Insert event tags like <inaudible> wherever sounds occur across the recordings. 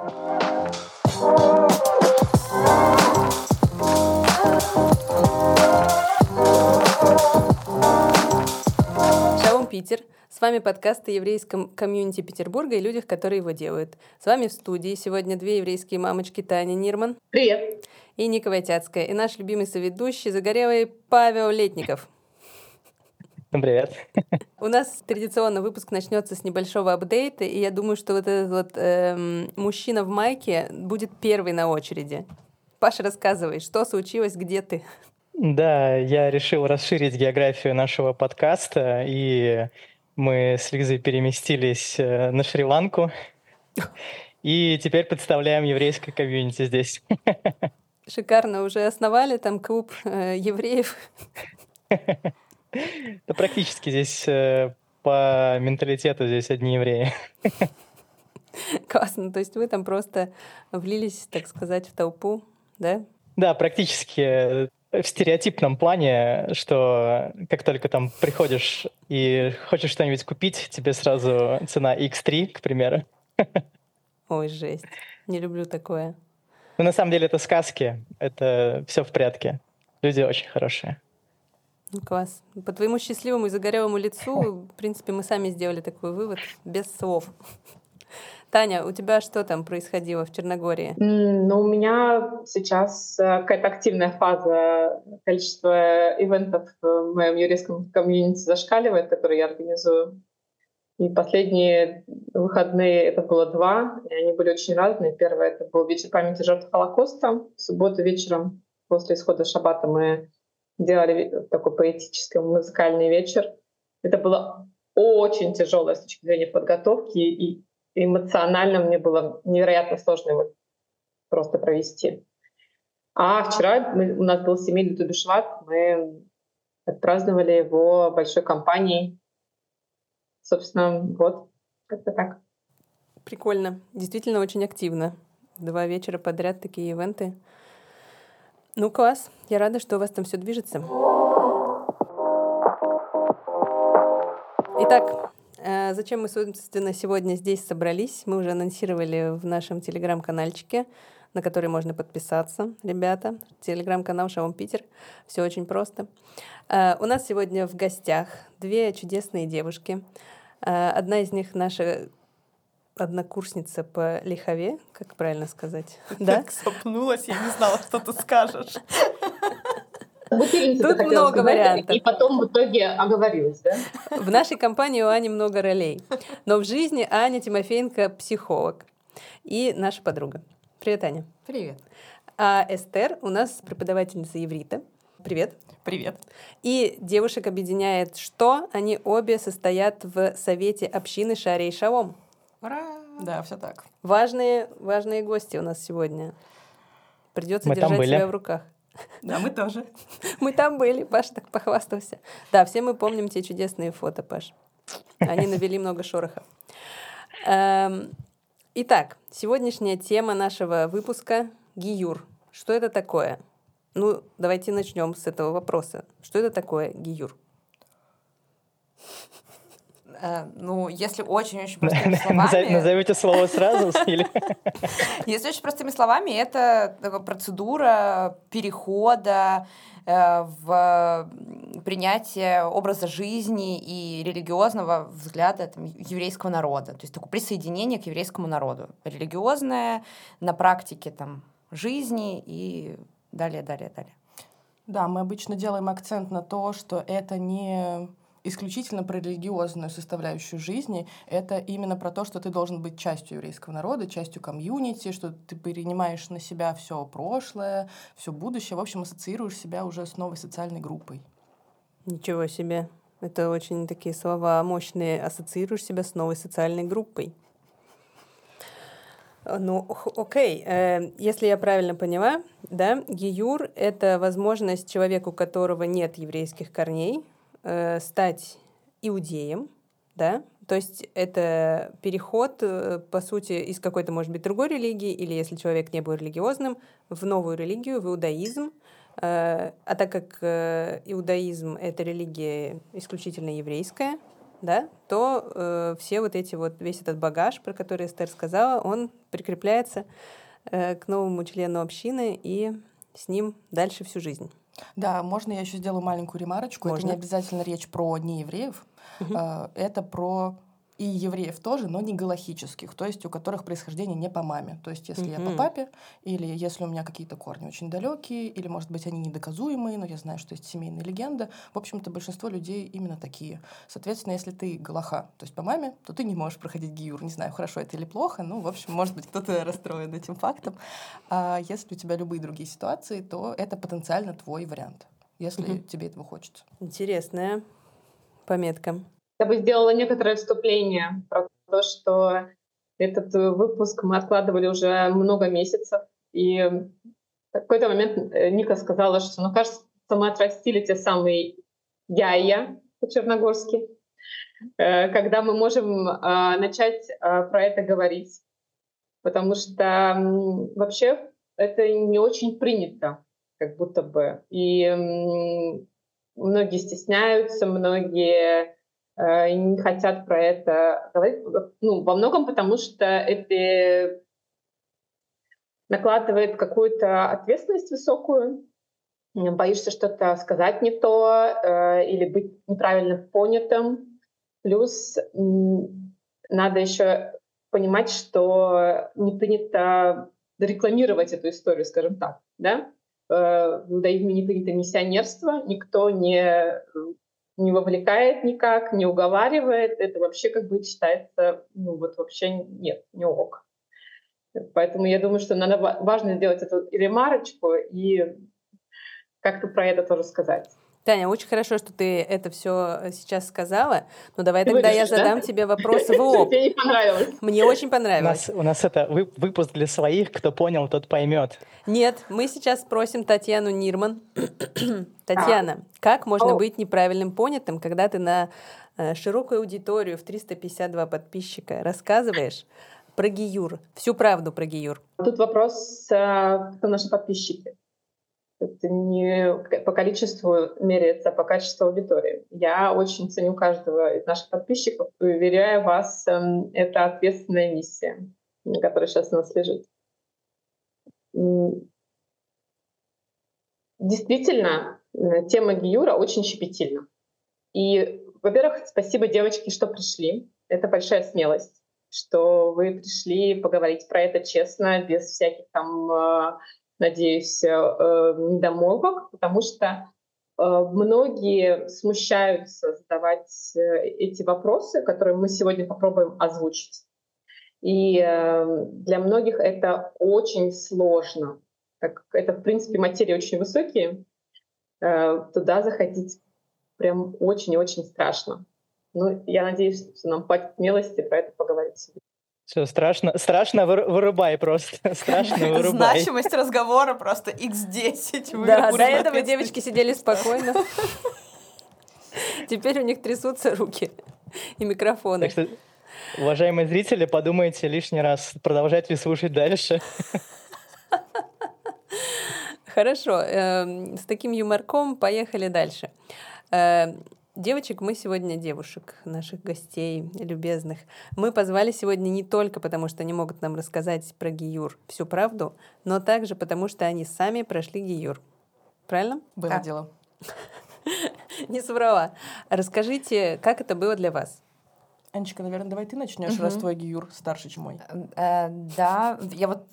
Шалом, Питер. С вами подкаст о еврейском комьюнити Петербурга и людях, которые его делают. С вами в студии сегодня две еврейские мамочки Таня Нирман. Привет. И Ника Войтяцкая. И наш любимый соведущий, загорелый Павел Летников. Привет. У нас традиционно выпуск начнется с небольшого апдейта, и я думаю, что вот этот вот эм, мужчина в майке будет первый на очереди. Паша, рассказывай, что случилось, где ты? Да, я решил расширить географию нашего подкаста, и мы с Лизой переместились э, на Шри-Ланку, и теперь представляем еврейское комьюнити здесь. Шикарно, уже основали там клуб э, евреев. <laughs> Да практически здесь э, по менталитету здесь одни евреи. Классно, то есть вы там просто влились, так сказать, в толпу, да? Да, практически э, в стереотипном плане, что как только там приходишь и хочешь что-нибудь купить, тебе сразу цена X3, к примеру. Ой, жесть. Не люблю такое. Но на самом деле это сказки, это все в порядке. Люди очень хорошие. Ну, класс. По твоему счастливому и загорелому лицу, в принципе, мы сами сделали такой вывод, без слов. Таня, у тебя что там происходило в Черногории? Ну, у меня сейчас э, какая-то активная фаза. Количество ивентов в моем еврейском комьюнити зашкаливает, которые я организую. И последние выходные это было два, и они были очень разные. Первое — это был вечер памяти жертв Холокоста. В субботу вечером после исхода шаббата мы делали такой поэтический музыкальный вечер. Это было очень тяжелое с точки зрения подготовки, и эмоционально мне было невероятно сложно его просто провести. А вчера мы, у нас был семейный Тубишват, мы отпраздновали его большой компанией. Собственно, вот, как-то так. Прикольно. Действительно очень активно. Два вечера подряд такие ивенты. Ну, класс. Я рада, что у вас там все движется. Итак, э, зачем мы, собственно, сегодня здесь собрались? Мы уже анонсировали в нашем телеграм-канальчике, на который можно подписаться, ребята. Телеграм-канал Шалом Питер. Все очень просто. Э, у нас сегодня в гостях две чудесные девушки. Э, одна из них наша однокурсница по лихове, как правильно сказать, <laughs> да? Так сопнулась, я не знала, что ты скажешь. Тут много вариантов. И потом в итоге оговорилась, да? В нашей компании у Ани много ролей. Но в жизни Аня Тимофеенко — психолог и наша подруга. Привет, Аня. Привет. А Эстер у нас преподавательница еврита. Привет. Привет. И девушек объединяет что? Они обе состоят в совете общины Шаре и Шалом. Ура! Да, все так. Важные, важные гости у нас сегодня. Придется Мы держать были. себя в руках. Да, мы тоже. <laughs> Мы там были, Паша так похвастался. Да, все мы помним те чудесные фото, Паш. Они навели много шороха. Эм, Итак, сегодняшняя тема нашего выпуска — гиюр. Что это такое? Ну, давайте начнем с этого вопроса. Что это такое гиюр? Э, Ну, если очень-очень простыми словами... Назовите слово сразу <laughs> или... Если очень простыми словами, это такая процедура перехода э, в принятие образа жизни и религиозного взгляда там, еврейского народа. То есть такое присоединение к еврейскому народу. Религиозное на практике там, жизни и далее, далее, далее. Да, мы обычно делаем акцент на то, что это не исключительно про религиозную составляющую жизни, это именно про то, что ты должен быть частью еврейского народа, частью комьюнити, что ты перенимаешь на себя все прошлое, все будущее, в общем, ассоциируешь себя уже с новой социальной группой. Ничего себе. Это очень такие слова мощные. Ассоциируешь себя с новой социальной группой. Ну, окей. Э, Если я правильно поняла, да, гиюр — это возможность человеку, у которого нет еврейских корней, э, стать иудеем, да, то есть это переход, э, по сути, из какой-то, может быть, другой религии, или если человек не был религиозным, в новую религию, в иудаизм. Э, А так как э, иудаизм — это религия исключительно еврейская, да, то все вот эти вот, весь этот багаж, про который Эстер сказала, он прикрепляется к новому члену общины и с ним дальше всю жизнь. Да, можно я еще сделаю маленькую ремарочку? Можно. Это не обязательно речь про неевреев, а, это про и евреев тоже, но не галахических, то есть у которых происхождение не по маме. То есть если я по папе, или если у меня какие-то корни очень далекие, или, может быть, они недоказуемые, но я знаю, что есть семейная легенда. В общем-то, большинство людей именно такие. Соответственно, если ты галаха, то есть по маме, то ты не можешь проходить гиюр. Не знаю, хорошо это или плохо, ну, в общем, может быть, кто-то расстроен этим фактом. А если у тебя любые другие ситуации, то это потенциально твой вариант, если Мгм. тебе этого хочется. Интересная пометка. Я бы сделала некоторое вступление про то, что этот выпуск мы откладывали уже много месяцев. И в какой-то момент э, Ника сказала, что, ну, кажется, мы отрастили те самые яя по-черногорски, э, когда мы можем э, начать про это говорить. Потому что вообще это не очень принято, как будто бы. И многие стесняются, многие э, не хотят про это говорить. Ну, во многом потому, что это накладывает какую-то ответственность высокую. Боишься что-то сказать не то э, или быть неправильно понятым. Плюс надо еще понимать, что не принято рекламировать эту историю, скажем так, да? Э, В иудаизме не принято миссионерство, никто не не вовлекает никак, не уговаривает, это вообще как бы считается, ну вот вообще нет, не ок. Поэтому я думаю, что надо ва- важно сделать эту ремарочку и как-то про это тоже сказать. Таня, очень хорошо, что ты это все сейчас сказала. Но давай Ты тогда я вырежешь, да? задам тебе вопрос в лоб. <laughs> Тебе не понравилось. Мне очень У понравилось. нас, у нас это вы- выпуск для своих, кто понял, тот поймет. Нет, мы сейчас спросим Татьяну Нирман. <clears throat> Татьяна, как можно О. быть неправильным понятым, когда ты на э, широкую аудиторию в 352 подписчика рассказываешь про Гиюр, всю правду про Гиюр? Тут вопрос, а, кто наши подписчики. Это не по количеству меряется, а по качеству аудитории. Я очень ценю каждого из наших подписчиков и уверяю вас, эм, это ответственная миссия, которая сейчас у нас лежит. Действительно, э, тема Гиюра очень щепетильна. И, во-первых, спасибо, девочки, что пришли. Это большая смелость, что вы пришли поговорить про это честно, без всяких там, э, надеюсь, э, э, недомолвок, потому что э, многие смущаются задавать эти вопросы, которые мы сегодня попробуем озвучить. И для многих это очень сложно. Так это, в принципе, материи очень высокие, туда заходить прям очень и очень страшно. Ну, я надеюсь, что нам хватит смелости про это поговорить сегодня. Все, страшно, страшно выр- вырубай просто. <laughs> Страшно вырубай. Значимость разговора просто x10. Да, до этого девочки сидели спокойно. Теперь у них трясутся руки и микрофоны. Так что, уважаемые зрители, подумайте лишний раз, продолжать ли слушать дальше. Хорошо, эм, с таким юморком поехали дальше. Девочек мы сегодня, девушек, наших гостей любезных, мы позвали сегодня не только потому, что они могут нам рассказать про Гиюр всю правду, но также потому, что они сами прошли Гиюр. Правильно? Было Да. дело. <laughs> Не соврала. Расскажите, как это было для вас? Анечка, наверное, давай ты начнешь, раз твой гиюр старше, чем мой. Э, Да, я вот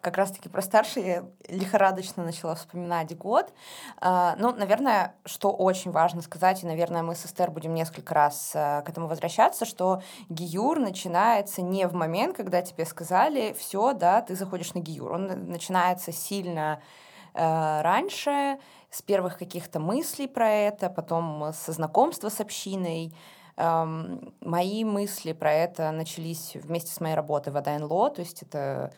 как раз-таки про старший я лихорадочно начала вспоминать год. А, Ну, наверное, что очень важно сказать, и, наверное, мы с Эстер будем несколько раз э, к этому возвращаться, что гиюр начинается не в момент, когда тебе сказали, все, да, ты заходишь на гиюр. Он на- начинается сильно э, раньше, с первых каких-то мыслей про это, потом со знакомства с общиной, Эм, мои мысли про это начались вместе с моей работой в АДНЛО, то есть это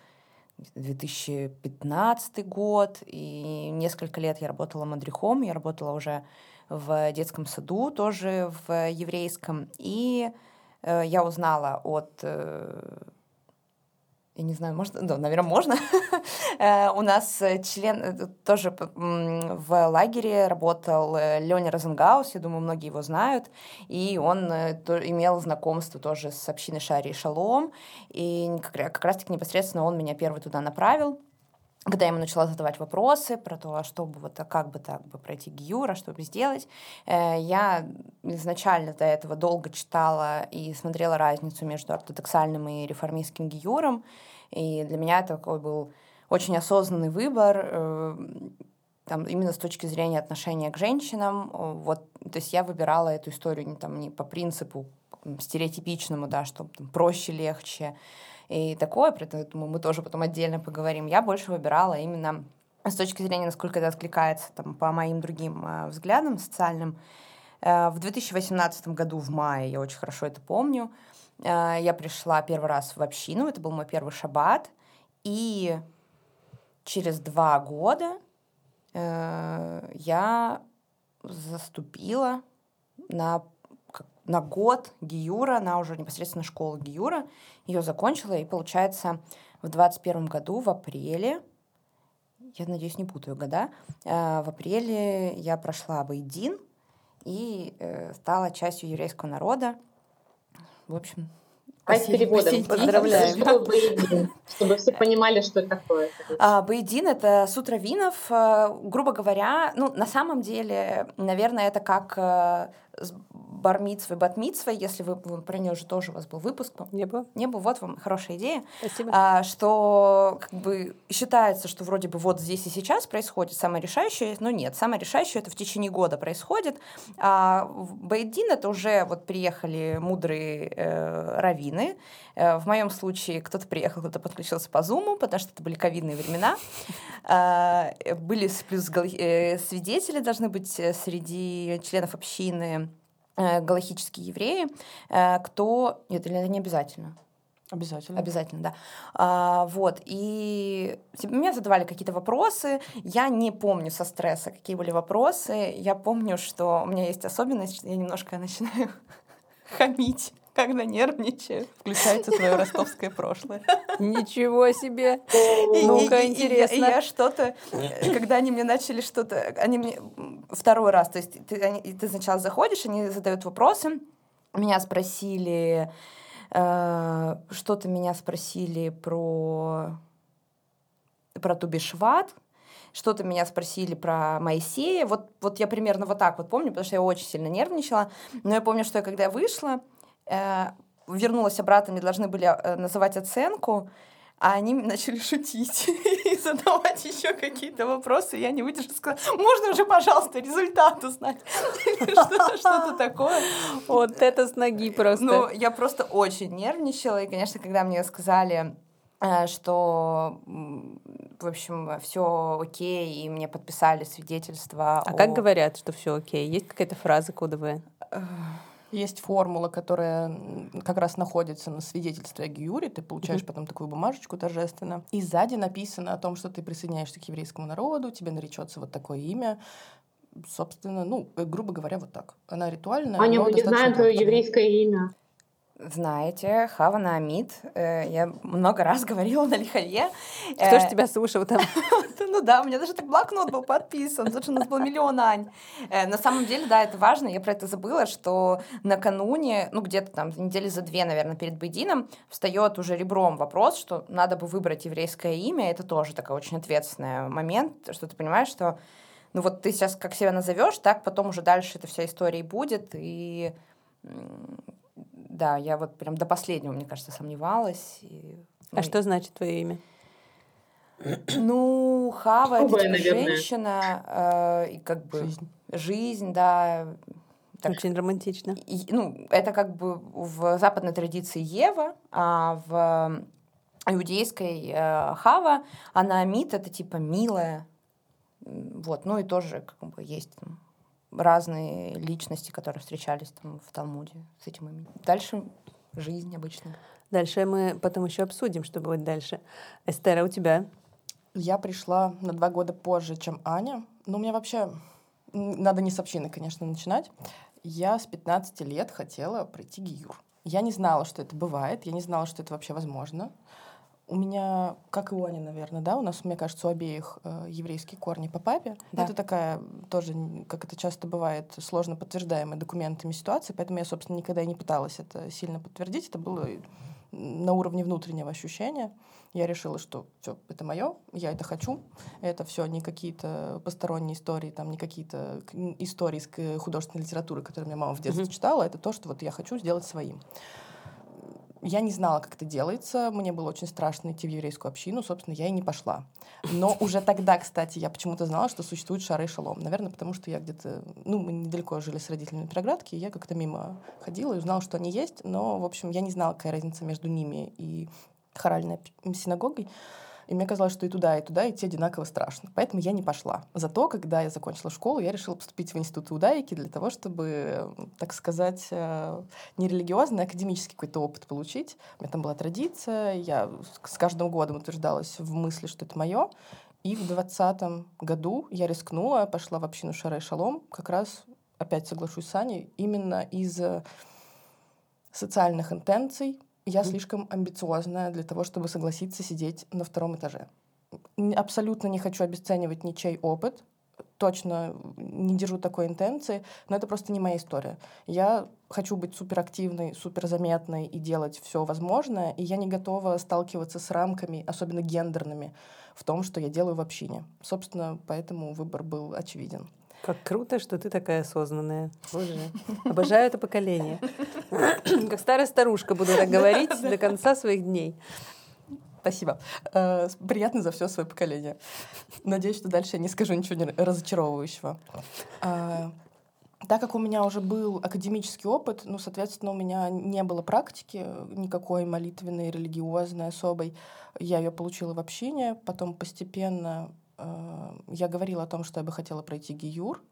2015 год, и несколько лет я работала мадрихом, я работала уже в детском саду, тоже в еврейском, и э, я узнала от э, я не знаю, можно, да, наверное, можно. <laughs> Э, у нас член э, тоже в лагере работал э, Леня Розенгаус, я думаю, многие его знают, и он имел знакомство тоже с общиной Шари и Шалом, и как раз-таки непосредственно он меня первый туда направил когда я ему начала задавать вопросы про то, а что вот, а как бы так бы пройти гиюра, что бы сделать, э, я изначально до этого долго читала и смотрела разницу между ортодоксальным и реформистским гиюром, и для меня такой был очень осознанный выбор, э, там, именно с точки зрения отношения к женщинам. Вот, то есть я выбирала эту историю не, там, не по принципу стереотипичному, да, что там, проще, легче, и такое, поэтому мы тоже потом отдельно поговорим. Я больше выбирала именно с точки зрения, насколько это откликается там, по моим другим э, взглядам социальным. Э, в 2018 году, в мае, я очень хорошо это помню, э, я пришла первый раз в общину, это был мой первый шаббат, и через два года э, я заступила на на год Гиюра, она уже непосредственно школа Гиюра, ее закончила, и получается в 21 году, в апреле, я надеюсь, не путаю года, э, в апреле я прошла Байдин и э, стала частью еврейского народа. В общем, а с переводом. Поздравляем. Чтобы, чтобы все понимали, что это такое. А, Баедин — это сутра винов. Э, грубо говоря, ну, на самом деле, наверное, это как бармитсвы, батмитсвы, если вы, вы про нее уже тоже у вас был выпуск. Не было. Не было, вот вам хорошая идея. Спасибо. А, что как бы считается, что вроде бы вот здесь и сейчас происходит самое решающее, но нет, самое решающее это в течение года происходит. А в Бейдин это уже вот приехали мудрые э, раввины. Э, в моем случае кто-то приехал, кто-то подключился по зуму, потому что это были ковидные времена. <laughs> А, были плюс э, свидетели должны быть э, среди членов общины галахические евреи, э, кто... Нет, или это не обязательно? Обязательно. Обязательно, да. А, вот, и меня задавали какие-то вопросы, я не помню со стресса, какие были вопросы, я помню, что у меня есть особенность, я немножко <laughs> начинаю <laughs> хамить когда нервничаю. Включается твое ростовское прошлое. Ничего себе! Ну-ка, интересно. И я что-то, когда они мне начали что-то, они мне второй раз, то есть ты, они, ты сначала заходишь, они задают вопросы, меня спросили, э, что-то меня спросили про про Тубишват, что-то меня спросили про Моисея. Вот, вот я примерно вот так вот помню, потому что я очень сильно нервничала. Но я помню, что я когда вышла, э, вернулась обратно, мне должны были э, называть оценку, а они <laughs> начали шутить <laughs> и задавать еще какие-то вопросы. Я не выдержала, сказала, можно уже, пожалуйста, результат узнать? <laughs> Что-то такое. Вот это с ноги просто. Ну, я просто очень нервничала. И, конечно, когда мне сказали, э, что, в общем, все окей, и мне подписали свидетельство. А как говорят, что все окей? Есть какая-то фраза кодовая? Есть формула, которая как раз находится на свидетельстве о Гиюре. Ты получаешь mm-hmm. потом такую бумажечку торжественно. И сзади написано о том, что ты присоединяешься к еврейскому народу, тебе наречется вот такое имя. Собственно, ну, э, грубо говоря, вот так. Она ритуальная. Аня, мы не знаем твое еврейское имя. Знаете, Хава Наамид, э, я много раз <laughs> говорила на Лихове. Кто же тебя слушал там? <laughs> Ну да, у меня даже так блокнот был подписан, потому что у нас был миллион Ань. Э, на самом деле, да, это важно, я про это забыла, что накануне, ну где-то там недели за две, наверное, перед Бейдином, встает уже ребром вопрос, что надо бы выбрать еврейское имя, это тоже такой очень ответственный момент, что ты понимаешь, что ну вот ты сейчас как себя назовешь, так потом уже дальше эта вся история и будет, и да, я вот прям до последнего, мне кажется, сомневалась. И, а ну, что значит твое имя? Ну, Хава это типа женщина, э, и как бы жизнь, жизнь да. Так, Очень романтично. И, ну, это как бы в западной традиции Ева, а в иудейской э, Хава, она Мит, это типа милая. Вот, ну и тоже как бы есть там, разные личности, которые встречались там в Талмуде с этим именем. Дальше жизнь обычная. Дальше мы потом еще обсудим, что будет дальше. Эстера, у тебя? Я пришла на два года позже, чем Аня. Но у меня вообще... Надо не с общины, конечно, начинать. Я с 15 лет хотела пройти гиюр. Я не знала, что это бывает, я не знала, что это вообще возможно. У меня, как и у Ани, наверное, да, у нас, мне кажется, у обеих э, еврейские корни по папе. Да. Это такая тоже, как это часто бывает, сложно подтверждаемая документами ситуация, поэтому я, собственно, никогда и не пыталась это сильно подтвердить. Это было на уровне внутреннего ощущения. Я решила, что все, это мое, я это хочу. Это все не какие-то посторонние истории, там не какие-то истории из художественной литературы, которые мне мама в детстве mm-hmm. читала. Это то, что вот я хочу сделать своим. Я не знала, как это делается. Мне было очень страшно идти в еврейскую общину. Собственно, я и не пошла. Но <laughs> уже тогда, кстати, я почему-то знала, что существует шары и шалом. Наверное, потому что я где-то... Ну, мы недалеко жили с родителями на Петроградке, и я как-то мимо ходила и узнала, что они есть. Но, в общем, я не знала, какая разница между ними и хоральной синагогой. И мне казалось, что и туда, и туда идти одинаково страшно. Поэтому я не пошла. Зато, когда я закончила школу, я решила поступить в институт иудаики для того, чтобы, так сказать, э, не религиозный, а академический какой-то опыт получить. У меня там была традиция, я с каждым годом утверждалась в мысли, что это мое. И в двадцатом году я рискнула, пошла в общину Шара и Шалом, как раз, опять соглашусь с Аней, именно из социальных интенций, я слишком амбициозная для того, чтобы согласиться сидеть на втором этаже. Абсолютно не хочу обесценивать ничей опыт, точно не держу такой интенции, но это просто не моя история. Я хочу быть суперактивной, суперзаметной и делать все возможное, и я не готова сталкиваться с рамками, особенно гендерными, в том, что я делаю в общине. Собственно, поэтому выбор был очевиден. Как круто, что ты такая осознанная. Боже, <laughs> обожаю это поколение. <clears throat> Как старая старушка буду так говорить <laughs> до конца своих дней. Спасибо. Э, приятно за все свое поколение. Надеюсь, что дальше я не скажу ничего разочаровывающего. А, так как у меня уже был академический опыт, ну, соответственно, у меня не было практики никакой молитвенной, религиозной, особой. Я ее получила в общине, потом постепенно Э, я говорила о том, что я бы хотела пройти ГИЮР,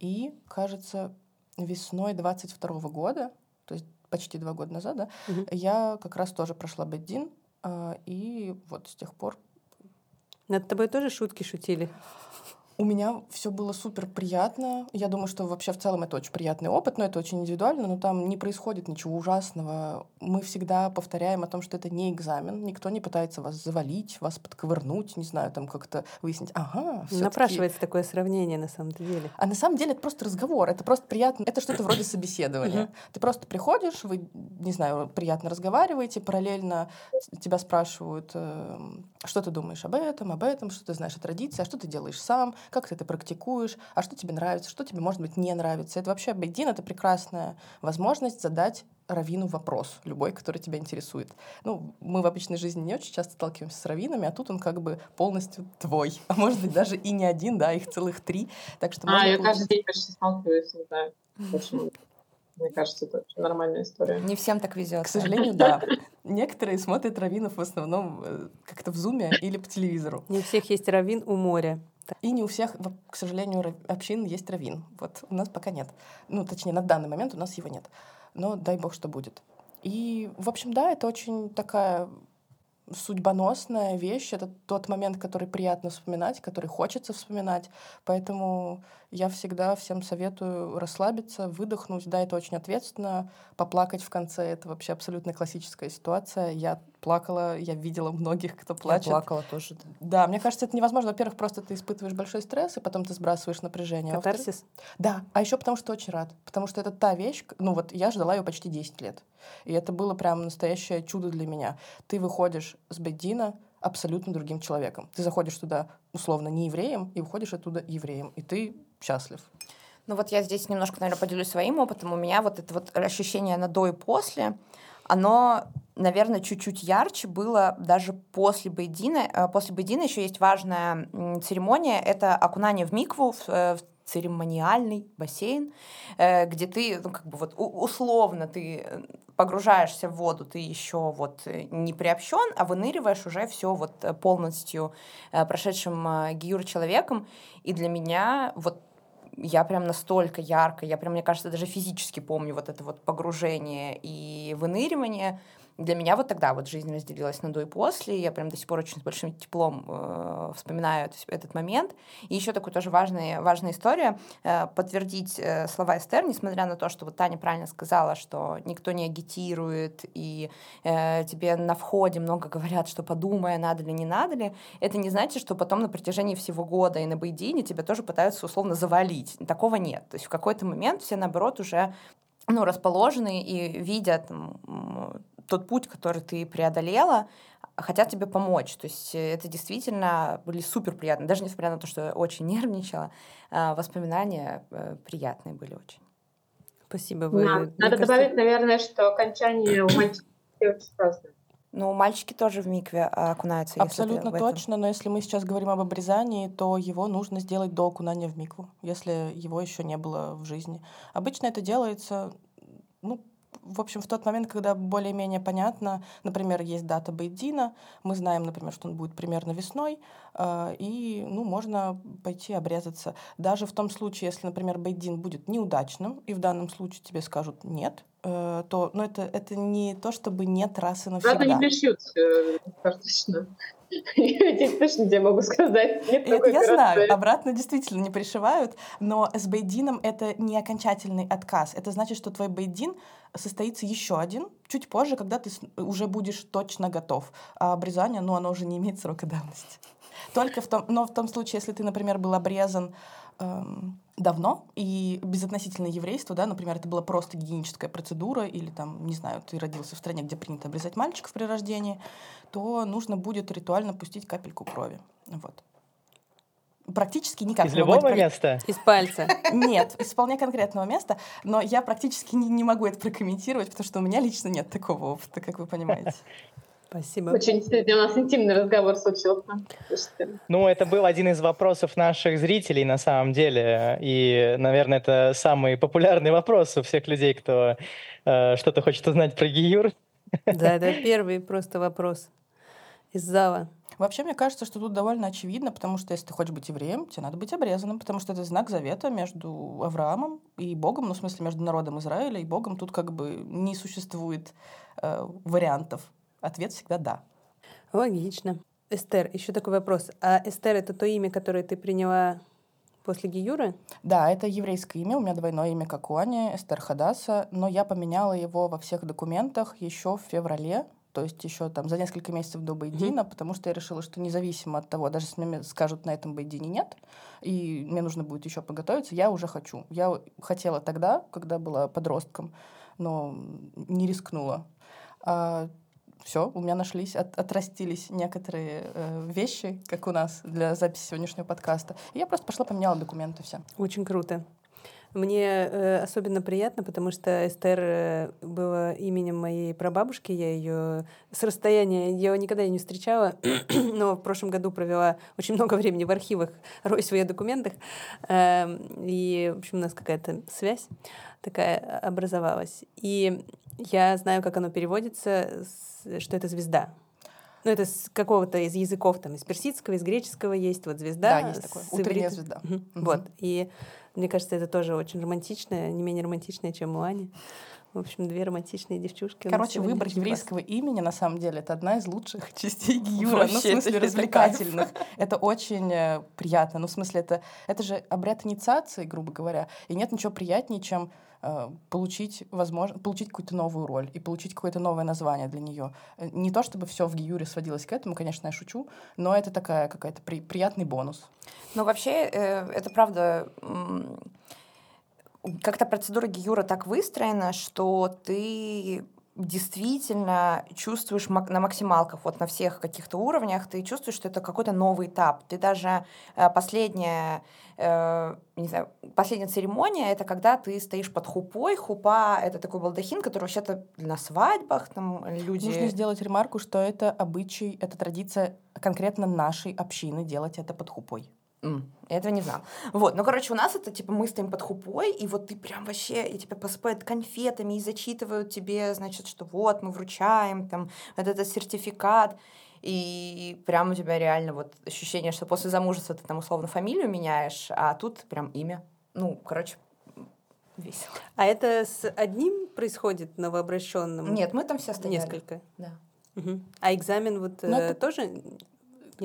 и, кажется, весной 22 года, то есть почти два года назад, да, угу. я как раз тоже прошла Беддин, э, и вот с тех пор... Над тобой тоже шутки шутили? У меня все было супер приятно. Я думаю, что вообще в целом это очень приятный опыт, но это очень индивидуально, но там не происходит ничего ужасного. Мы всегда повторяем о том, что это не экзамен. Никто не пытается вас завалить, вас подковырнуть, не знаю, там как-то выяснить, ага, Напрашивается такое сравнение на самом деле. А на самом деле это просто разговор, это просто приятно, это что-то вроде собеседования. Ты просто приходишь, вы, не знаю, приятно разговариваете, параллельно тебя спрашивают, эм, что ты думаешь об этом, об этом, что ты знаешь о традиции, а что ты делаешь сам, как ты это практикуешь, а что тебе нравится, что тебе, может быть, не нравится. Это вообще Бейдин — это прекрасная возможность задать равину вопрос, любой, который тебя интересует. Ну, мы в обычной жизни не очень часто сталкиваемся с раввинами, а тут он как бы полностью твой. <laughs> А может быть, даже и не один, да, их целых три. Так что а, я получить... каждый день почти сталкиваюсь, не знаю, почему. Мне кажется, это очень нормальная история. Не всем так везет. К сожалению, да. Некоторые смотрят раввинов в основном э, как-то в зуме или по телевизору. Не у всех есть раввин у моря. И не у всех, к сожалению, общин есть раввин. Вот у нас пока нет. Ну, точнее, на данный момент у нас его нет. Но дай бог, что будет. И, в общем, да, это очень такая судьбоносная вещь. Это тот момент, который приятно вспоминать, который хочется вспоминать. Поэтому я всегда всем советую расслабиться, выдохнуть. Да, это очень ответственно. Поплакать в конце — это вообще абсолютно классическая ситуация. Я плакала, я видела многих, кто плачет. Я плакала тоже. Да, мне кажется, это невозможно. Во-первых, просто ты испытываешь большой стресс, и потом ты сбрасываешь напряжение. Катарсис? Да, а еще потому, что очень рад. Потому что это та вещь, ну вот я ждала ее почти 10 лет. И это было прям настоящее чудо для меня. Ты выходишь с Беддина, абсолютно другим человеком. Ты заходишь туда условно не евреем и уходишь оттуда евреем, и ты счастлив. Ну вот я здесь немножко, наверное, поделюсь своим опытом. У меня вот это вот ощущение на до и после, оно, наверное, чуть-чуть ярче было даже после Бейдина. Э, после Бейдина еще есть важная церемония, это окунание в микву, в, э, церемониальный бассейн, э, где ты, ну, как бы вот условно ты погружаешься в воду, ты еще вот не приобщен, а выныриваешь уже все вот полностью прошедшим гиюр человеком. И для меня вот я прям настолько ярко, я прям, мне кажется, даже физически помню вот это вот погружение и выныривание. Для меня вот тогда вот жизнь разделилась на до и после. Я прям до сих пор очень с большим теплом э, вспоминаю этот, момент. И еще такая тоже важная, важная история. Э, подтвердить э, слова Эстер, несмотря на то, что вот Таня правильно сказала, что никто не агитирует, и э, тебе на входе много говорят, что подумай, надо ли, не надо ли. Это не значит, что потом на протяжении всего года и на Бейдине тебя тоже пытаются условно завалить. Такого нет. То есть в какой-то момент все, наоборот, уже ну, расположены и видят тот путь, который ты преодолела, хотят тебе помочь. То есть э, это действительно были супер приятные. Даже несмотря на то, что очень <laughs> нервничала, а, воспоминания э, приятные были очень. Спасибо. Вы, да. Надо кажется... добавить, наверное, что окончание у мальчиков очень разное. Ну, мальчики тоже в микве окунаются. Абсолютно если точно, но если мы сейчас говорим об обрезании, то его нужно сделать до окунания в микву, если его еще не было в жизни. Обычно это делается ну, в общем, в тот момент, когда более-менее понятно, например, есть дата Бейдина, мы знаем, например, что он будет примерно весной, э, и, ну, можно пойти обрезаться. Даже в том случае, если, например, Бейдин будет неудачным, и в данном случае тебе скажут «нет», э, то, ну, это, это не то, чтобы нет раз и навсегда. Правда, не пришьют э, <laughs> Я точно тебе могу сказать. Нет это я знаю, обратно действительно не пришивают, но с бейдином это не окончательный отказ. Это значит, что твой бейдин состоится еще один чуть позже, когда ты уже будешь точно готов. А обрезание, ну, оно уже не имеет срока давности. Только в том, но в том случае, если ты, например, был обрезан эм, давно и безотносительно еврейства, да, например, это была просто гигиеническая процедура или там, не знаю, ты родился в стране, где принято обрезать мальчиков при рождении, то нужно будет ритуально пустить капельку крови. Вот. Практически никак. Из любого быть... места? Из пальца? Нет, из вполне конкретного места, но я практически не, не могу это прокомментировать, потому что у меня лично нет такого опыта, как вы понимаете. Спасибо. Очень сегодня у нас интимный разговор случился. Ну, это был один из вопросов наших зрителей на самом деле. И, наверное, это самый популярный вопрос у всех людей, кто э, что-то хочет узнать про Гиюр. Да, это первый просто вопрос из зала. Вообще, мне кажется, что тут довольно очевидно, потому что если ты хочешь быть евреем, тебе надо быть обрезанным, потому что это знак завета между Авраамом и Богом, ну, в смысле, между народом Израиля и Богом. Тут как бы не существует э, вариантов. Ответ всегда «да». Логично. Эстер, еще такой вопрос. А Эстер — это то имя, которое ты приняла после Гиюры? Да, это еврейское имя. У меня двойное имя, как у Ани, Эстер Хадаса. Но я поменяла его во всех документах еще в феврале то есть еще там за несколько месяцев до Байдина, mm-hmm. потому что я решила, что независимо от того, даже если мне скажут на этом Байдине нет, и мне нужно будет еще подготовиться, я уже хочу. Я хотела тогда, когда была подростком, но не рискнула. А все, у меня нашлись, от, отрастились некоторые э, вещи, как у нас для записи сегодняшнего подкаста. И я просто пошла поменяла документы все. Очень круто. Мне э, особенно приятно, потому что Эстер э, было именем моей прабабушки. Я ее с расстояния, я ее никогда не встречала, <clears throat> но в прошлом году провела очень много времени в архивах, <laughs> роясь в ее документах. Э, и, в общем, у нас какая-то связь такая образовалась. И я знаю, как оно переводится, что это звезда. Ну, это с какого-то из языков, там, из персидского, из греческого есть вот звезда. Да, есть такое. Утренняя звезда. Угу. Угу. Вот. И мне кажется, это тоже очень романтичное, не менее романтичное, чем у Ани. В общем, две романтичные девчушки. Короче, выбор еврейского класс. имени, на самом деле, это одна из лучших <laughs> частей Гиюра. Ну, в смысле, развлекательных. Это очень э, приятно. Ну, в смысле, это, это же обряд инициации, грубо говоря. И нет ничего приятнее, чем Э, получить возможно, получить какую-то новую роль и получить какое-то новое название для нее. Э, не то чтобы все в Гиюре сводилось к этому, конечно, я шучу, но это такая какая-то при, приятный бонус. Ну, вообще, э, это правда как-то процедура Гиюра так выстроена, что ты действительно чувствуешь на максималках, вот на всех каких-то уровнях, ты чувствуешь, что это какой-то новый этап. Ты даже э, последняя, э, не знаю, последняя церемония, это когда ты стоишь под хупой. Хупа — это такой балдахин, который вообще-то на свадьбах там люди... Нужно сделать ремарку, что это обычай, это традиция конкретно нашей общины делать это под хупой. Я этого не знала. Вот, ну, короче, у нас это, типа, мы стоим под хупой, и вот ты прям вообще, и тебя посыпают конфетами, и зачитывают тебе, значит, что вот, мы вручаем, там, вот этот сертификат, и прям у тебя реально вот ощущение, что после замужества ты там условно фамилию меняешь, а тут прям имя. Ну, короче, весело. А это с одним происходит новообращенным? Нет, мы там все стояли. Несколько. Да. Мгм. А экзамен вот Ну, э, это тоже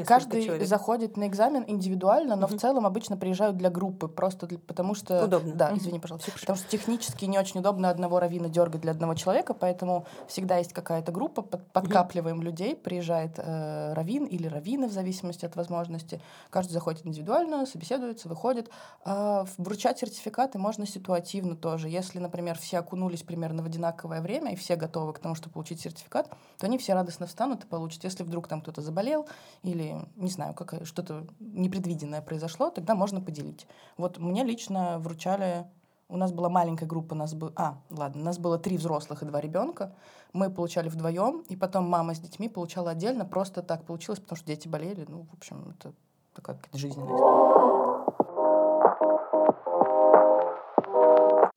Каждый человек? заходит на экзамен индивидуально, но Мгм. в целом обычно приезжают для группы, просто для- потому что... Удобно. Да, Мгм. извини, пожалуйста. Потому что технически не очень удобно одного равина дергать для одного человека, поэтому всегда есть какая-то группа, под- подкапливаем людей, приезжает э, равин или равины, в зависимости от возможности. Каждый заходит индивидуально, собеседуется, выходит. В- вручать сертификаты можно ситуативно тоже. Если, например, все окунулись примерно в одинаковое время, и все готовы к тому, чтобы получить сертификат, то они все радостно встанут и получат. Если вдруг там кто-то заболел или, не знаю, какое- что-то непредвиденное произошло, тогда можно поделить. Вот мне лично вручали... У нас была маленькая группа, нас бы, а, ладно, нас было три взрослых и два ребенка. Мы получали вдвоем, и потом мама с детьми получала отдельно. Просто так получилось, потому что дети болели. Ну, в общем, это такая какая-то жизненная история.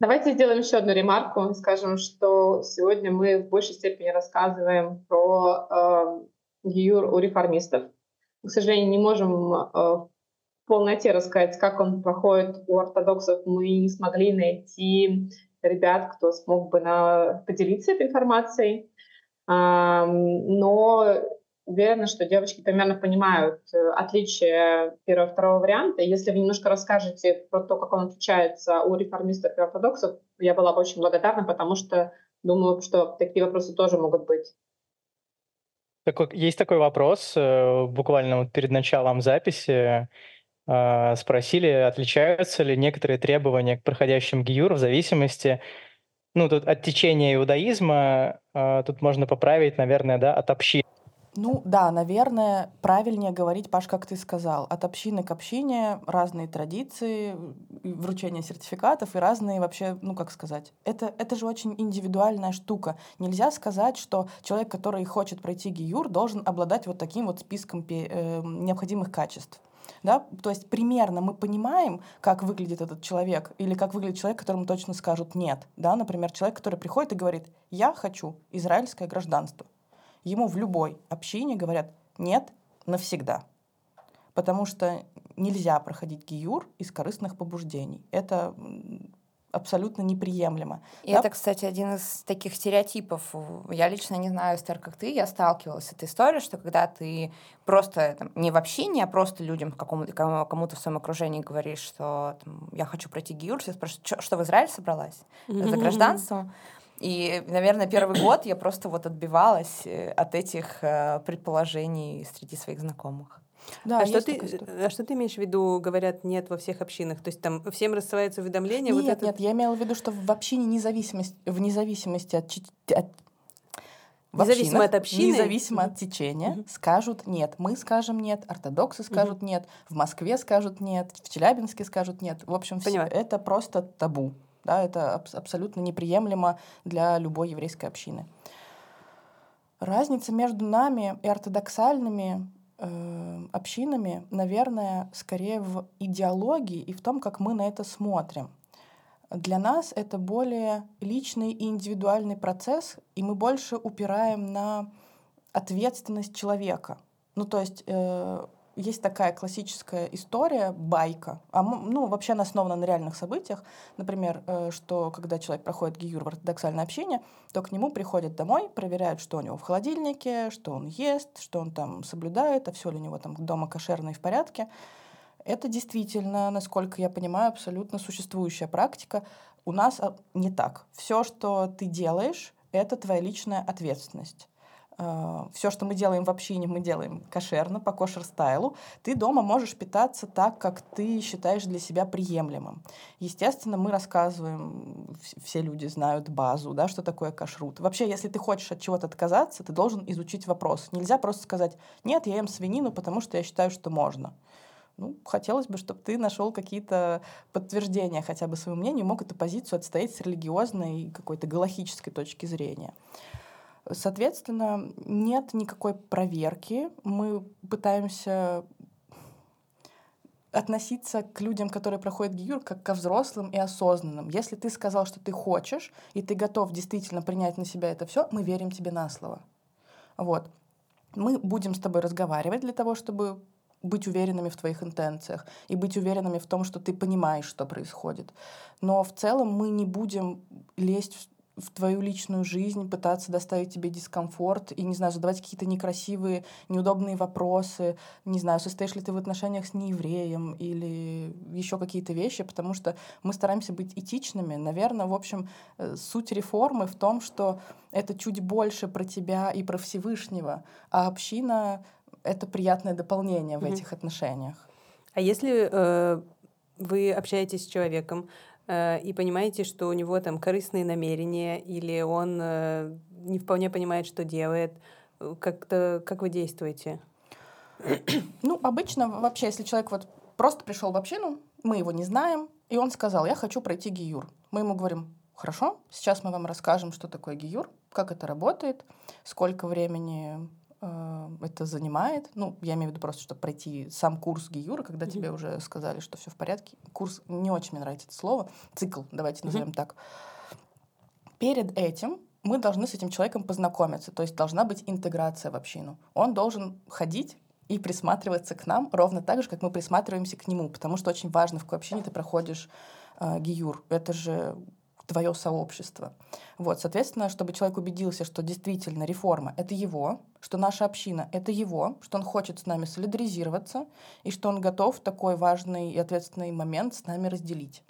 Давайте сделаем еще одну ремарку. Скажем, что сегодня мы в большей степени рассказываем про э, ГИЮР у реформистов. К сожалению, не можем э, в полноте рассказать, как он проходит у ортодоксов. Мы не смогли найти ребят, кто смог бы на, поделиться этой информацией. Но уверена, что девочки примерно понимают э, отличие первого и второго варианта. Если вы немножко расскажете про то, как он отличается у реформистов и ортодоксов, я была бы очень благодарна, потому что думаю, что такие вопросы тоже могут быть. Такой, есть такой вопрос, э, буквально вот перед началом записи э, спросили, отличаются ли некоторые требования к проходящим ГИЮР в зависимости, ну, тут от течения иудаизма, э, тут можно поправить, наверное, да, от общины. Ну да, наверное, правильнее говорить, Паш, как ты сказал, от общины к общине разные традиции, вручение сертификатов и разные вообще, ну как сказать, это, это же очень индивидуальная штука. Нельзя сказать, что человек, который хочет пройти ГИЮР, должен обладать вот таким вот списком э, необходимых качеств. Да? То есть примерно мы понимаем, как выглядит этот человек, или как выглядит человек, которому точно скажут «нет». Да? Например, человек, который приходит и говорит «я хочу израильское гражданство». Ему в любой общине говорят «нет» навсегда. Потому что нельзя проходить гиюр из корыстных побуждений. Это абсолютно неприемлемо. И Да? это, кстати, один из таких стереотипов. Я лично не знаю, Эстер, как ты, я сталкивалась с этой историей, что когда ты просто там, не в общине, а просто людям какому-то, кому- в своем окружении говоришь, что там, я хочу пройти гиюр, все спрашивают, «Чё, что в Израиль собралась? За гражданством? И, наверное, первый год я просто вот отбивалась э, от этих э, предположений среди своих знакомых. Да, а, что ты, а что ты имеешь в виду, говорят, нет во всех общинах? То есть там всем рассылается уведомление? вот Нет, это... нет, я имела в виду, что в общине независимость, вне зависимости от, от- в Независимо от общины? Независимо от течения, Мгм. скажут нет. Мы скажем нет, ортодоксы скажут нет, в Москве скажут нет, в Челябинске скажут нет. В общем, Понимаю. это просто табу. Да, это абс- абсолютно неприемлемо для любой еврейской общины. Разница между нами и ортодоксальными э, общинами, наверное, скорее в идеологии и в том, как мы на это смотрим. Для нас это более личный и индивидуальный процесс, и мы больше упираем на ответственность человека. Ну, то есть э, есть такая классическая история, байка, а, ну, вообще она основана на реальных событиях. Например, э, что когда человек проходит гиюр в ортодоксальное общение, то к нему приходят домой, проверяют, что у него в холодильнике, что он ест, что он там соблюдает, а все ли у него там дома кошерно и в порядке. Это действительно, насколько я понимаю, абсолютно существующая практика. У нас а, не так. Все, что ты делаешь, это твоя личная ответственность. Все, что мы делаем в общине, мы делаем кошерно, по кошер-стайлу. Ты дома можешь питаться так, как ты считаешь для себя приемлемым. Естественно, мы рассказываем, вс- все люди знают базу, да, что такое кашрут. Вообще, если ты хочешь от чего-то отказаться, ты должен изучить вопрос. Нельзя просто сказать, нет, я ем свинину, потому что я считаю, что можно. Ну, хотелось бы, чтобы ты нашел какие-то подтверждения хотя бы своему мнению, мог эту позицию отстоять с религиозной и какой-то галахической точки зрения. Соответственно, нет никакой проверки. Мы пытаемся относиться к людям, которые проходят гиюр, как ко взрослым и осознанным. Если ты сказал, что ты хочешь, и ты готов действительно принять на себя это все, мы верим тебе на слово. Вот. Мы будем с тобой разговаривать для того, чтобы быть уверенными в твоих интенциях и быть уверенными в том, что ты понимаешь, что происходит. Но в целом мы не будем лезть в твою личную жизнь, пытаться доставить тебе дискомфорт и, не знаю, задавать какие-то некрасивые, неудобные вопросы, не знаю, состоишь ли ты в отношениях с неевреем или еще какие-то вещи, потому что мы стараемся быть этичными. Наверное, в общем, э, суть реформы в том, что это чуть больше про тебя и про Всевышнего, а община — это приятное дополнение в mm-hmm. этих отношениях. А если э, вы общаетесь с человеком, и понимаете, что у него там корыстные намерения или он э, не вполне понимает, что делает, э, как-то как вы действуете? Ну, обычно вообще, если человек вот просто пришел в общину, мы его не знаем, и он сказал, я хочу пройти гиюр. Мы ему говорим, хорошо, сейчас мы вам расскажем, что такое гиюр, как это работает, сколько времени Э, это занимает. Ну, я имею в виду просто, чтобы пройти сам курс Гиюра, когда mm-hmm. тебе уже сказали, что все в порядке. Курс, не очень мне нравится это слово, цикл, давайте назовем mm-hmm. так. Перед этим мы должны с этим человеком познакомиться, то есть должна быть интеграция в общину. Он должен ходить и присматриваться к нам ровно так же, как мы присматриваемся к нему, потому что очень важно, в какой общине ты проходишь э, гиюр. Это же твое сообщество. Вот, соответственно, чтобы человек убедился, что действительно реформа — это его, что наша община — это его, что он хочет с нами солидаризироваться и что он готов такой важный и ответственный момент с нами разделить.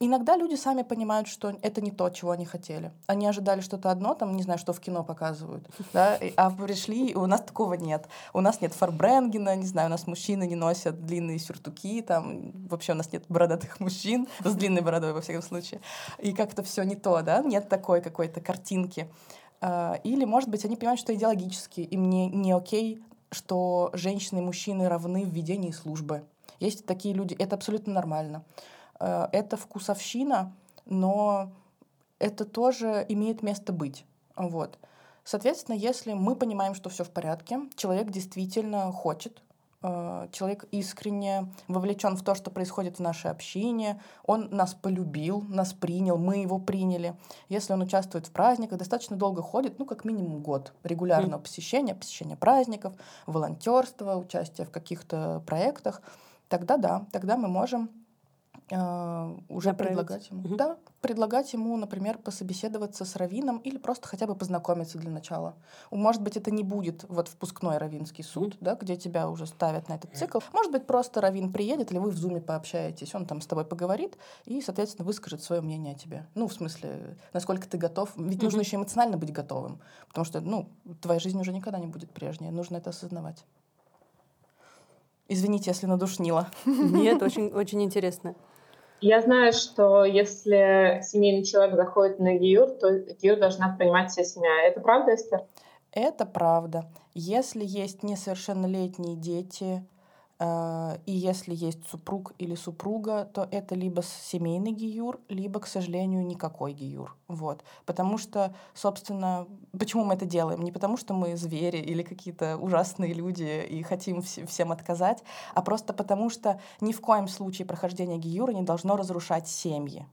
Иногда люди сами понимают, что это не то, чего они хотели. Они ожидали что-то одно, там, не знаю, что в кино показывают, да, а пришли, у нас такого нет. У нас нет фарбренгена, не знаю, у нас мужчины не носят длинные сюртуки, там, вообще у нас нет бородатых мужчин, <laughs> с длинной бородой, во всяком случае. И как-то все не то, да, нет такой какой-то картинки. А, или, может быть, они понимают, что идеологически им не, не окей, что женщины и мужчины равны в ведении службы. Есть такие люди, это абсолютно нормально. Э, это вкусовщина, но это тоже имеет место быть. Вот. Соответственно, если мы понимаем, что все в порядке, человек действительно хочет, э, человек искренне вовлечен в то, что происходит в нашей общине, он нас полюбил, нас принял, мы его приняли. Если он участвует в праздниках, достаточно долго ходит, ну, как минимум год регулярного mm. посещения, посещения праздников, волонтерства, участия в каких-то проектах, тогда да, тогда мы можем уже Направить. предлагать ему. Угу. Да, предлагать ему, например, пособеседоваться с раввином или просто хотя бы познакомиться для начала. Может быть, это не будет вот впускной раввинский суд, угу. да, где тебя уже ставят на этот цикл. Может быть, просто раввин приедет, или вы в зуме пообщаетесь, он там с тобой поговорит и, соответственно, выскажет свое мнение о тебе. Ну, в смысле, насколько ты готов. Ведь угу. нужно еще эмоционально быть готовым, потому что, ну, твоя жизнь уже никогда не будет прежней. Нужно это осознавать. Извините, если надушнила. Нет, очень, очень интересно. Я знаю, что если семейный человек заходит на ГИЮР, то ГИЮР должна принимать вся семья. Это правда, Эстер? Это правда. Если есть несовершеннолетние дети, и если есть супруг или супруга, то это либо семейный гиюр, либо, к сожалению, никакой гиюр. Вот. Потому что, собственно, почему мы это делаем? Не потому что мы звери или какие-то ужасные люди и хотим всем отказать, а просто потому что ни в коем случае прохождение гиюра не должно разрушать семьи.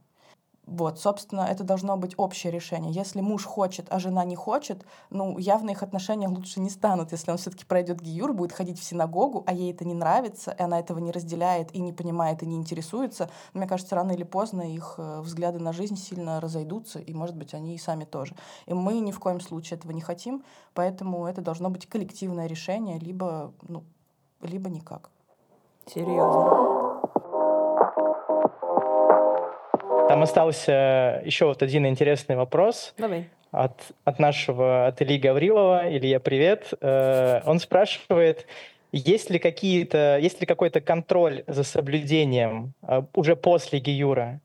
Вот, собственно, это должно быть общее решение. Если муж хочет, а жена не хочет, ну, явно их отношения лучше не станут. Если он все-таки пройдет гиюр, будет ходить в синагогу, а ей это не нравится, и она этого не разделяет, и не понимает, и не интересуется, мне кажется, рано или поздно их э, взгляды на жизнь сильно разойдутся, и, может быть, они и сами тоже. И мы ни в коем случае этого не хотим, поэтому это должно быть коллективное решение, либо, ну, либо никак. Серьезно. Там остался еще вот один интересный вопрос. Давай. От, от нашего, от Ильи Гаврилова. Илья, привет. Э, он спрашивает, есть ли какие-то, есть ли какой-то контроль за соблюдением э, уже после Гиюра?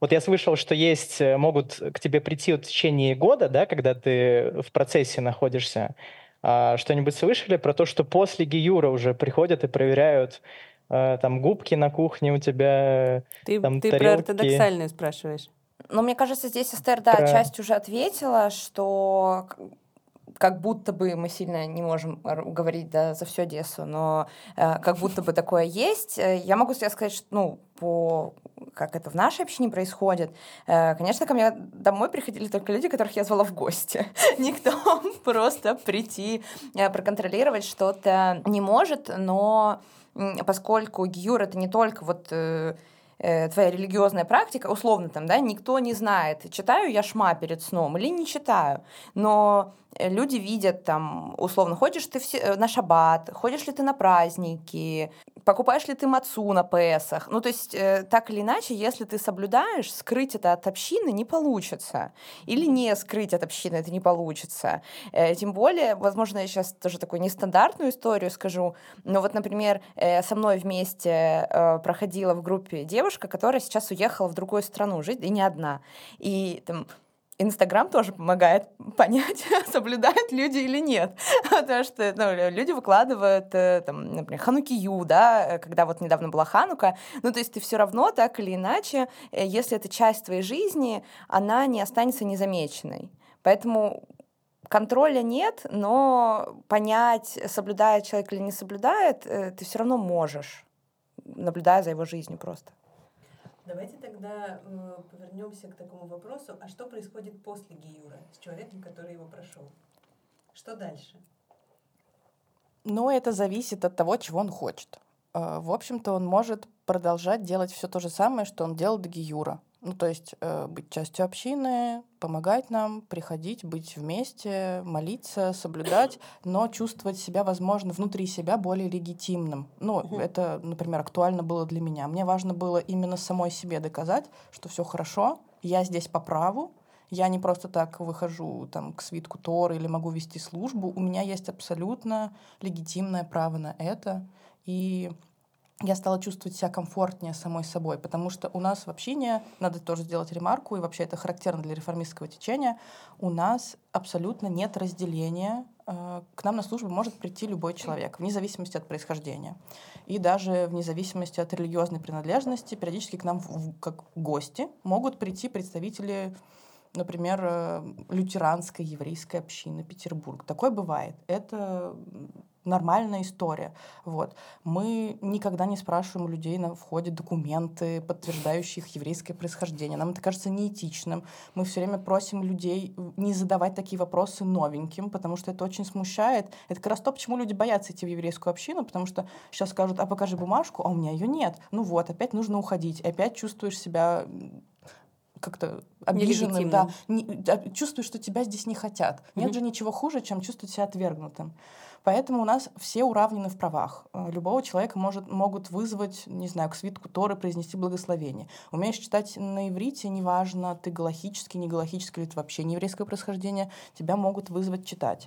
Вот я слышал, что есть, э, могут к тебе прийти в течение года, да, когда ты в процессе находишься. А что-нибудь слышали про то, что после Гиюра уже приходят и проверяют, там губки на кухне у тебя, ты, там Ты тарелки. про ортодоксальную спрашиваешь. Но мне кажется, здесь Эстер, да, про... часть уже ответила, что как будто бы мы сильно не можем говорить да, за всю Одессу, но э, как будто бы такое есть. Э, я могу тебе сказать, что, ну, по как это в нашей общине происходит, э, конечно, ко мне домой приходили только люди, которых я звала в гости. <laughs> Никто <laughs> просто прийти, э, проконтролировать что-то не может, но поскольку Гиюр — это не только вот э, э, твоя религиозная практика, условно там, да, никто не знает, читаю я шма перед сном или не читаю, но э, люди видят там, условно, ходишь ты на шаббат, ходишь ли ты на праздники, покупаешь ли ты мацу на ПСах. Ну, то есть, э, так или иначе, если ты соблюдаешь, скрыть это от общины не получится. Или не скрыть от общины это не получится. Э, тем более, возможно, я сейчас тоже такую нестандартную историю скажу, но вот, например, э, со мной вместе э, проходила в группе девушка, которая сейчас уехала в другую страну жить, и не одна. И там Инстаграм тоже помогает понять, <laughs> соблюдают люди или нет. <laughs> Потому что ну, люди выкладывают, э, там, например, ханукию, да, когда вот недавно была ханука. Ну, то есть ты все равно, так или иначе, э, если это часть твоей жизни, она не останется незамеченной. Поэтому контроля нет, но понять, соблюдает человек или не соблюдает, э, ты все равно можешь, наблюдая за его жизнью просто. Давайте тогда э, повернемся к такому вопросу, а что происходит после Гиюра с человеком, который его прошел? Что дальше? Ну, это зависит от того, чего он хочет. Э, в общем-то, он может продолжать делать все то же самое, что он делал до Гиюра. Ну, то есть э, быть частью общины, помогать нам, приходить, быть вместе, молиться, соблюдать, <coughs> но чувствовать себя, возможно, внутри себя более легитимным. Ну, угу. это, например, актуально было для меня. Мне важно было именно самой себе доказать, что все хорошо, я здесь по праву, я не просто так выхожу там, к свитку Тор или могу вести службу. У меня есть абсолютно легитимное право на это. И я стала чувствовать себя комфортнее самой собой, потому что у нас в общине, надо тоже сделать ремарку, и вообще это характерно для реформистского течения, у нас абсолютно нет разделения. Э, к нам на службу может прийти любой человек, вне зависимости от происхождения. И даже вне зависимости от религиозной принадлежности, периодически к нам в, как гости могут прийти представители например, э, лютеранской еврейской общины Петербург. Такое бывает. Это нормальная история. Вот. Мы никогда не спрашиваем у людей на входе документы, подтверждающие их еврейское происхождение. Нам это кажется неэтичным. Мы все время просим людей не задавать такие вопросы новеньким, потому что это очень смущает. Это как раз то, почему люди боятся идти в еврейскую общину, потому что сейчас скажут, а покажи бумажку, а у меня ее нет. Ну вот, опять нужно уходить. И опять чувствуешь себя как-то обиженным, да, не, чувствуешь, что тебя здесь не хотят. Mm-hmm. Нет же ничего хуже, чем чувствовать себя отвергнутым. Поэтому у нас все уравнены в правах. Э, любого человека может, могут вызвать, не знаю, к свитку Торы произнести благословение. Умеешь читать на иврите, неважно, ты галахический, не галахический, или ты вообще не еврейское происхождение, тебя могут вызвать читать.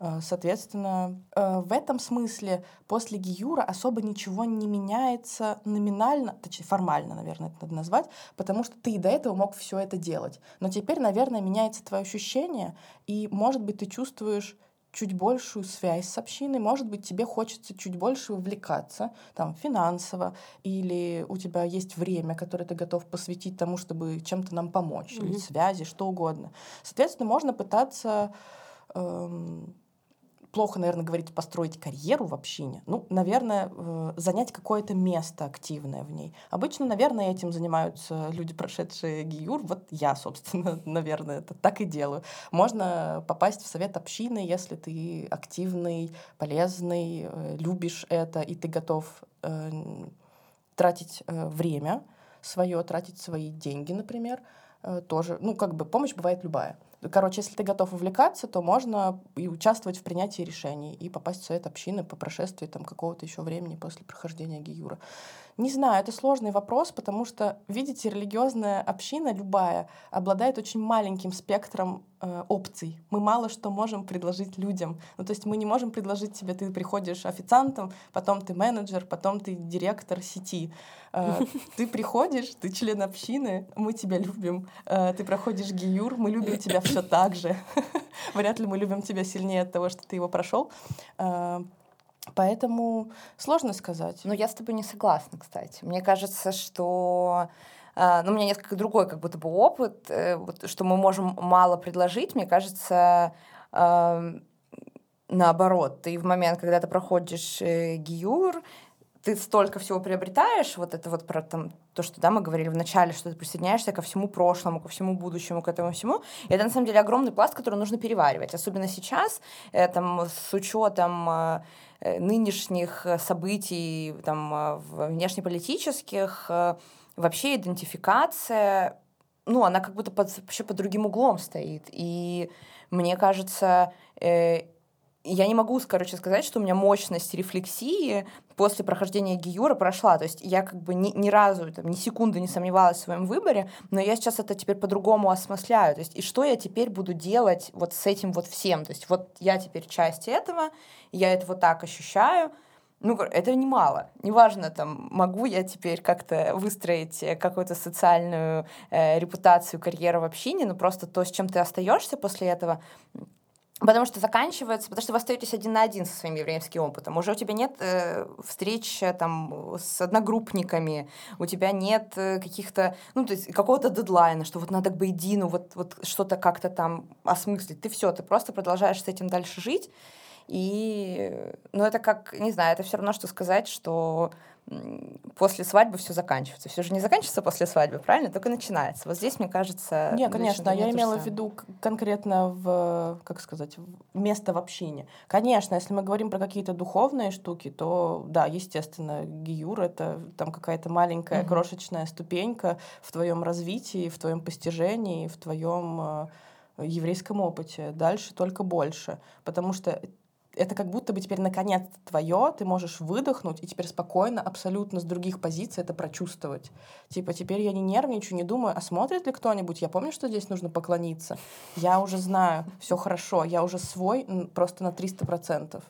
Э, соответственно, э, в этом смысле после Гиюра особо ничего не меняется номинально, точнее формально, наверное, это надо назвать, потому что ты до этого мог все это делать. Но теперь, наверное, меняется твое ощущение, и, может быть, ты чувствуешь чуть большую связь с общиной, может быть, тебе хочется чуть больше увлекаться, там, финансово, или у тебя есть время, которое ты готов посвятить тому, чтобы чем-то нам помочь, mm-hmm. или связи, что угодно. Соответственно, можно пытаться эм, плохо, наверное, говорить построить карьеру в общине. Ну, наверное, э, занять какое-то место активное в ней. Обычно, наверное, этим занимаются люди, прошедшие ГИЮР. Вот я, собственно, <laughs> наверное, это так и делаю. Можно попасть в совет общины, если ты активный, полезный, э, любишь это, и ты готов э, тратить время свое, тратить свои деньги, например, тоже. Ну, как бы помощь бывает любая. Короче, если ты готов увлекаться, то можно и участвовать в принятии решений, и попасть в совет общины по прошествии там, какого-то еще времени после прохождения Гиюра. Не знаю, это сложный вопрос, потому что, видите, религиозная община любая обладает очень маленьким спектром э, опций. Мы мало что можем предложить людям. Ну, то есть мы не можем предложить тебе, ты приходишь официантом, потом ты менеджер, потом ты директор сети. Э, <laughs> ты приходишь, ты член общины, мы тебя любим. Э, ты проходишь гиюр, мы любим тебя все так же. <laughs> Вряд ли мы любим тебя сильнее от того, что ты его прошел. Поэтому сложно сказать. Ну, я с тобой не согласна, кстати. Мне кажется, что а, ну, у меня несколько другой как будто бы опыт, э, что мы можем мало предложить. Мне кажется, наоборот, ты в момент, когда ты проходишь э, гиюр, ты столько всего приобретаешь, вот это вот про там, то, что да, мы говорили в начале, что ты присоединяешься ко всему прошлому, ко всему будущему, к этому всему. И это на самом деле огромный пласт, который нужно переваривать. Особенно сейчас, э, там, с учетом э, э нынешних событий там, э, внешнеполитических, э, вообще идентификация, ну, она как будто под, вообще под другим углом стоит. И мне кажется, э, я не могу, короче, сказать, что у меня мощность рефлексии после прохождения Гиюра прошла. То есть я как бы ни, ни разу, там, ни секунды не сомневалась в своем выборе, но я сейчас это теперь по-другому осмысляю. То есть и что я теперь буду делать вот с этим вот всем? То есть вот я теперь часть этого, я это вот так ощущаю, ну, это немало. Неважно, там, могу я теперь как-то выстроить какую-то социальную э, репутацию, карьеру в общине, но просто то, с чем ты остаешься после этого, Потому что заканчивается, потому что вы остаетесь один на один со своим еврейским опытом. Уже у тебя нет э, встреч э, там с одногруппниками, у тебя нет э, каких-то, ну, то есть какого-то дедлайна, что вот надо к Бейдину вот, вот что-то как-то там осмыслить. Ты все, ты просто продолжаешь с этим дальше жить. И, ну, это как, не знаю, это все равно, что сказать, что после свадьбы все заканчивается. Все же не заканчивается после свадьбы, правильно? Только начинается. Вот здесь, мне кажется... Нет, конечно, я имела в виду конкретно в, как сказать, место в общине. Конечно, если мы говорим про какие-то духовные штуки, то, да, естественно, гиюр — это там какая-то маленькая, крошечная ступенька в твоем развитии, в твоем постижении, в твоем э, еврейском опыте. Дальше только больше. Потому что это как будто бы теперь наконец твое, ты можешь выдохнуть и теперь спокойно, абсолютно с других позиций это прочувствовать. Типа теперь я не нервничаю, не думаю, а смотрит ли кто-нибудь? Я помню, что здесь нужно поклониться. Я уже знаю, все хорошо, я уже свой просто на 300%.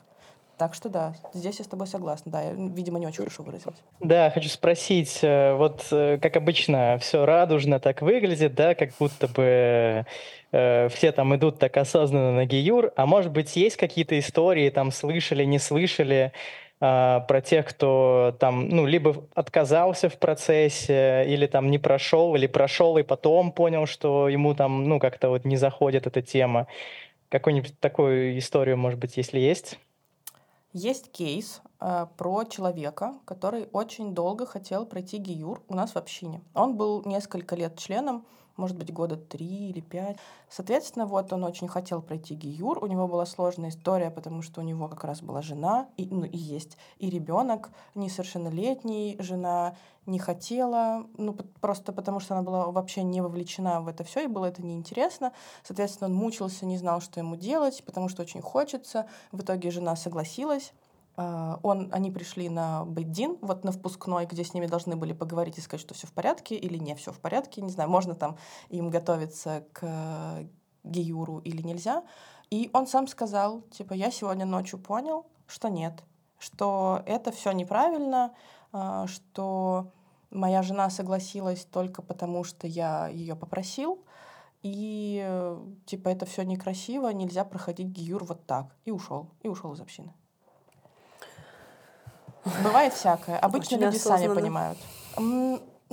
Так что да, здесь я с тобой согласна. Да, я, видимо, не очень хорошо выразилась. Да, хочу спросить, э, вот э, как обычно, все радужно так выглядит, да, как будто бы э, все там идут так осознанно на Гиюр, а может быть есть какие-то истории, там слышали, не слышали, э, про тех, кто там, ну, либо отказался в процессе, или там не прошел, или прошел и потом понял, что ему там, ну, как-то вот не заходит эта тема. Какую-нибудь такую историю, может быть, если есть? Есть кейс э, про человека, который очень долго хотел пройти ГИЮР у нас в общине. Он был несколько лет членом, может быть, года три или пять. Соответственно, вот он очень хотел пройти ГИЮР. У него была сложная история, потому что у него как раз была жена, и, ну, и есть, и ребенок несовершеннолетний, жена не хотела, ну, просто потому что она была вообще не вовлечена в это все, и было это неинтересно. Соответственно, он мучился, не знал, что ему делать, потому что очень хочется. В итоге жена согласилась. А, он, они пришли на Бейдин, вот на впускной, где с ними должны были поговорить и сказать, что все в порядке или не все в порядке. Не знаю, можно там им готовиться к Геюру или нельзя. И он сам сказал, типа, я сегодня ночью понял, что нет, что это все неправильно, а, что моя жена согласилась только потому, что я ее попросил, и типа это все некрасиво, нельзя проходить гиюр вот так. И ушел, и ушел из общины. Бывает всякое. Обычно Очень люди осознанно. сами понимают.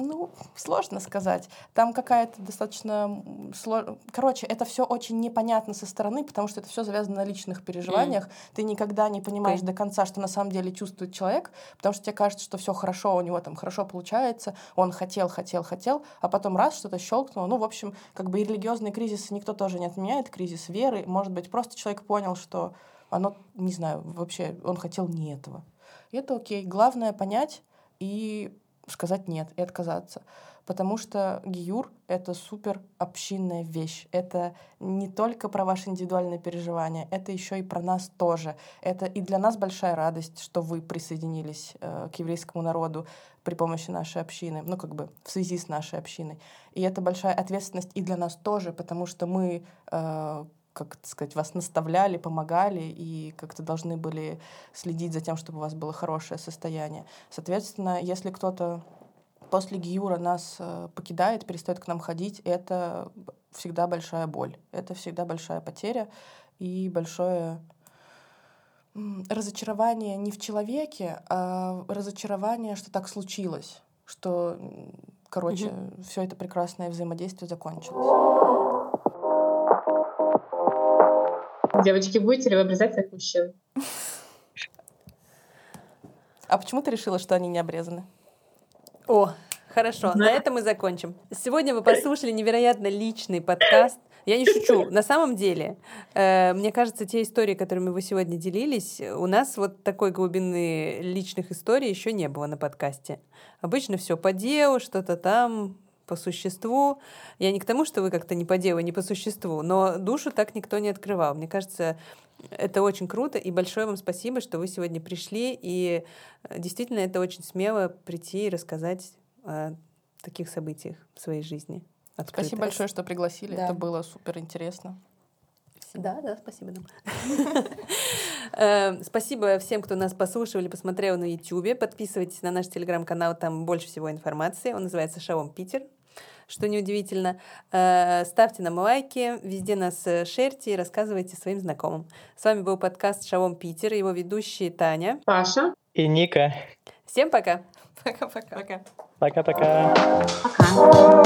Ну, сложно сказать. Там какая-то достаточно слож... Короче, это все очень непонятно со стороны, потому что это все завязано на личных переживаниях. Mm. Ты никогда не понимаешь okay. до конца, что на самом деле чувствует человек, потому что тебе кажется, что все хорошо, у него там хорошо получается, он хотел, хотел, хотел, а потом раз что-то щелкнуло. Ну, в общем, как бы и религиозные кризисы никто тоже не отменяет, кризис веры. Может быть, просто человек понял, что оно, не знаю, вообще он хотел не этого. И это окей. Главное понять и сказать нет и отказаться. Потому что гиюр — это супер общинная вещь. Это не только про ваши индивидуальные переживания, это еще и про нас тоже. Это и для нас большая радость, что вы присоединились э, к еврейскому народу при помощи нашей общины, ну как бы в связи с нашей общиной. И это большая ответственность и для нас тоже, потому что мы э, как сказать, вас наставляли, помогали и как-то должны были следить за тем, чтобы у вас было хорошее состояние. Соответственно, если кто-то после Гиюра нас э, покидает, перестает к нам ходить, это всегда большая боль. Это всегда большая потеря и большое разочарование не в человеке, а разочарование, что так случилось, что, короче, угу. все это прекрасное взаимодействие закончилось. Девочки, будете ли вы обрезать своих мужчин? А почему ты решила, что они не обрезаны? О, хорошо, на этом мы закончим. Сегодня вы послушали невероятно личный подкаст. Я не шучу. На самом деле, э, мне кажется, те истории, которыми вы сегодня делились, у нас вот такой глубины личных историй еще не было на подкасте. Обычно все по делу, что-то там, по существу. Я не к тому, что вы как-то не по делу, не по существу, но душу так никто не открывал. Мне кажется, это очень круто, и большое вам спасибо, что вы сегодня пришли, и э, действительно это очень смело прийти и рассказать о таких событиях в своей жизни. Открыто. Спасибо большое, что пригласили, да. это было супер интересно. Да, да, спасибо нам. <laughs> Эм, спасибо всем, кто нас послушал или посмотрел на YouTube. Подписывайтесь на наш телеграм-канал, там больше всего информации. Он называется Шалом Питер что неудивительно. Э, ставьте нам лайки, везде нас э, шерьте и рассказывайте своим знакомым. С вами был подкаст «Шалом Питер», его ведущие Таня, Паша и Ника. Всем пока! Пока-пока. Пока-пока. Пока.